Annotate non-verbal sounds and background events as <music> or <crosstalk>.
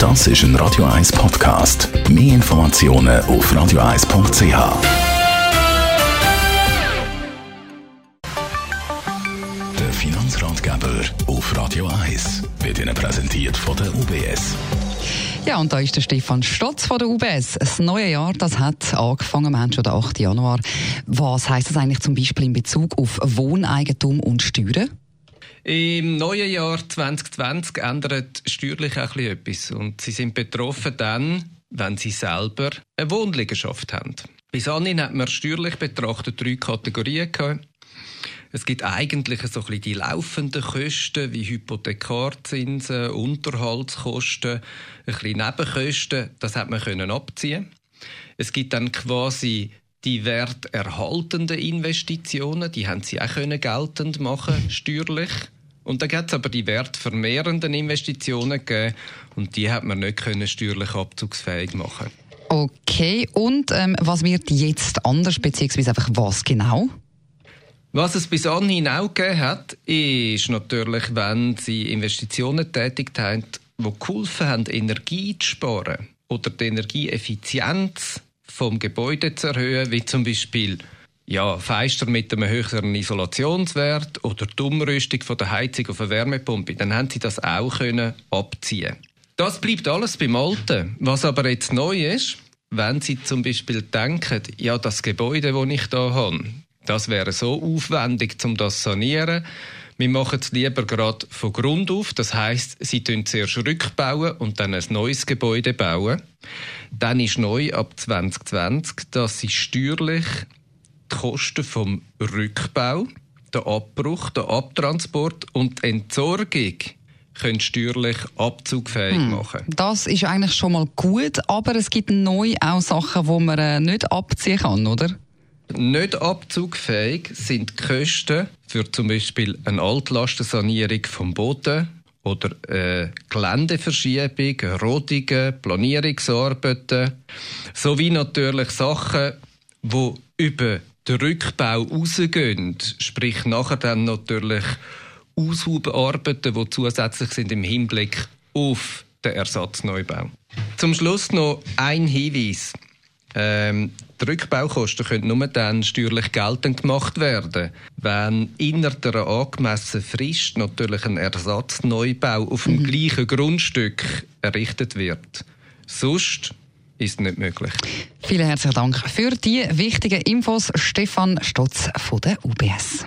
Das ist ein Radio 1 Podcast. Mehr Informationen auf radio1.ch. Der Finanzratgeber auf Radio 1 wird Ihnen präsentiert von der UBS. Ja, und da ist der Stefan Stotz von der UBS. Das neue Jahr, das hat angefangen, wir haben schon den 8. Januar. Was heißt das eigentlich zum Beispiel in Bezug auf Wohneigentum und Steuern? Im neuen Jahr 2020 ändert steuerlich auch etwas. Und Sie sind betroffen dann, wenn Sie selber eine Wohnliegenschaft haben. Bis anhin hat man steuerlich betrachtet drei Kategorien gehabt. Es gibt eigentlich so ein die laufenden Kosten wie Hypothekarzinsen, Unterhaltskosten, ein bisschen Nebenkosten. Das hat man können abziehen. Es gibt dann quasi die werterhaltenden Investitionen, die haben sie auch können geltend machen <laughs> steuerlich. Und dann hat es aber die wertvermehrenden Investitionen gegeben und die hat man nicht können steuerlich abzugsfähig machen. Okay, und ähm, was wird jetzt anders, beziehungsweise einfach was genau? Was es bis anhin auch gegeben hat, ist natürlich, wenn Sie Investitionen tätigt haben, die geholfen haben, Energie zu sparen oder die Energieeffizienz vom Gebäude zu erhöhen, wie zum Beispiel ja, Feister mit einem höheren Isolationswert oder die Umrüstung von der Heizung auf eine Wärmepumpe, dann haben Sie das auch können abziehen. Das bleibt alles beim Alten. Was aber jetzt neu ist, wenn Sie zum Beispiel denken, ja, das Gebäude, das ich hier habe, das wäre so aufwendig, um das zu sanieren. Wir machen es lieber gerade von Grund auf. Das heißt, sie bauen zuerst rückbauen und dann ein neues Gebäude bauen. Dann ist neu ab 2020, dass sie steuerlich die Kosten vom Rückbau, der Abbruch, der Abtransport und die Entsorgung können steuerlich abzugfähig hm. machen. Das ist eigentlich schon mal gut, aber es gibt neu auch Sachen, die man äh, nicht abziehen kann, oder? Nicht abzugfähig sind die Kosten für zum Beispiel eine Altlastensanierung vom Boden oder eine Geländeverschiebung, Rodungen, Planierungsarbeiten, sowie natürlich Sachen, die über den Rückbau rausgehen, sprich nachher dann natürlich Aushubarbeiten, die zusätzlich sind im Hinblick auf den Ersatzneubau. Zum Schluss noch ein Hinweis. Ähm, die Rückbaukosten können nur dann steuerlich geltend gemacht werden, wenn innerhalb einer angemessenen Frist natürlich ein Ersatzneubau auf dem mhm. gleichen Grundstück errichtet wird. Sonst ist nicht möglich. Vielen herzlichen Dank für die wichtigen Infos, Stefan Stotz von der UBS.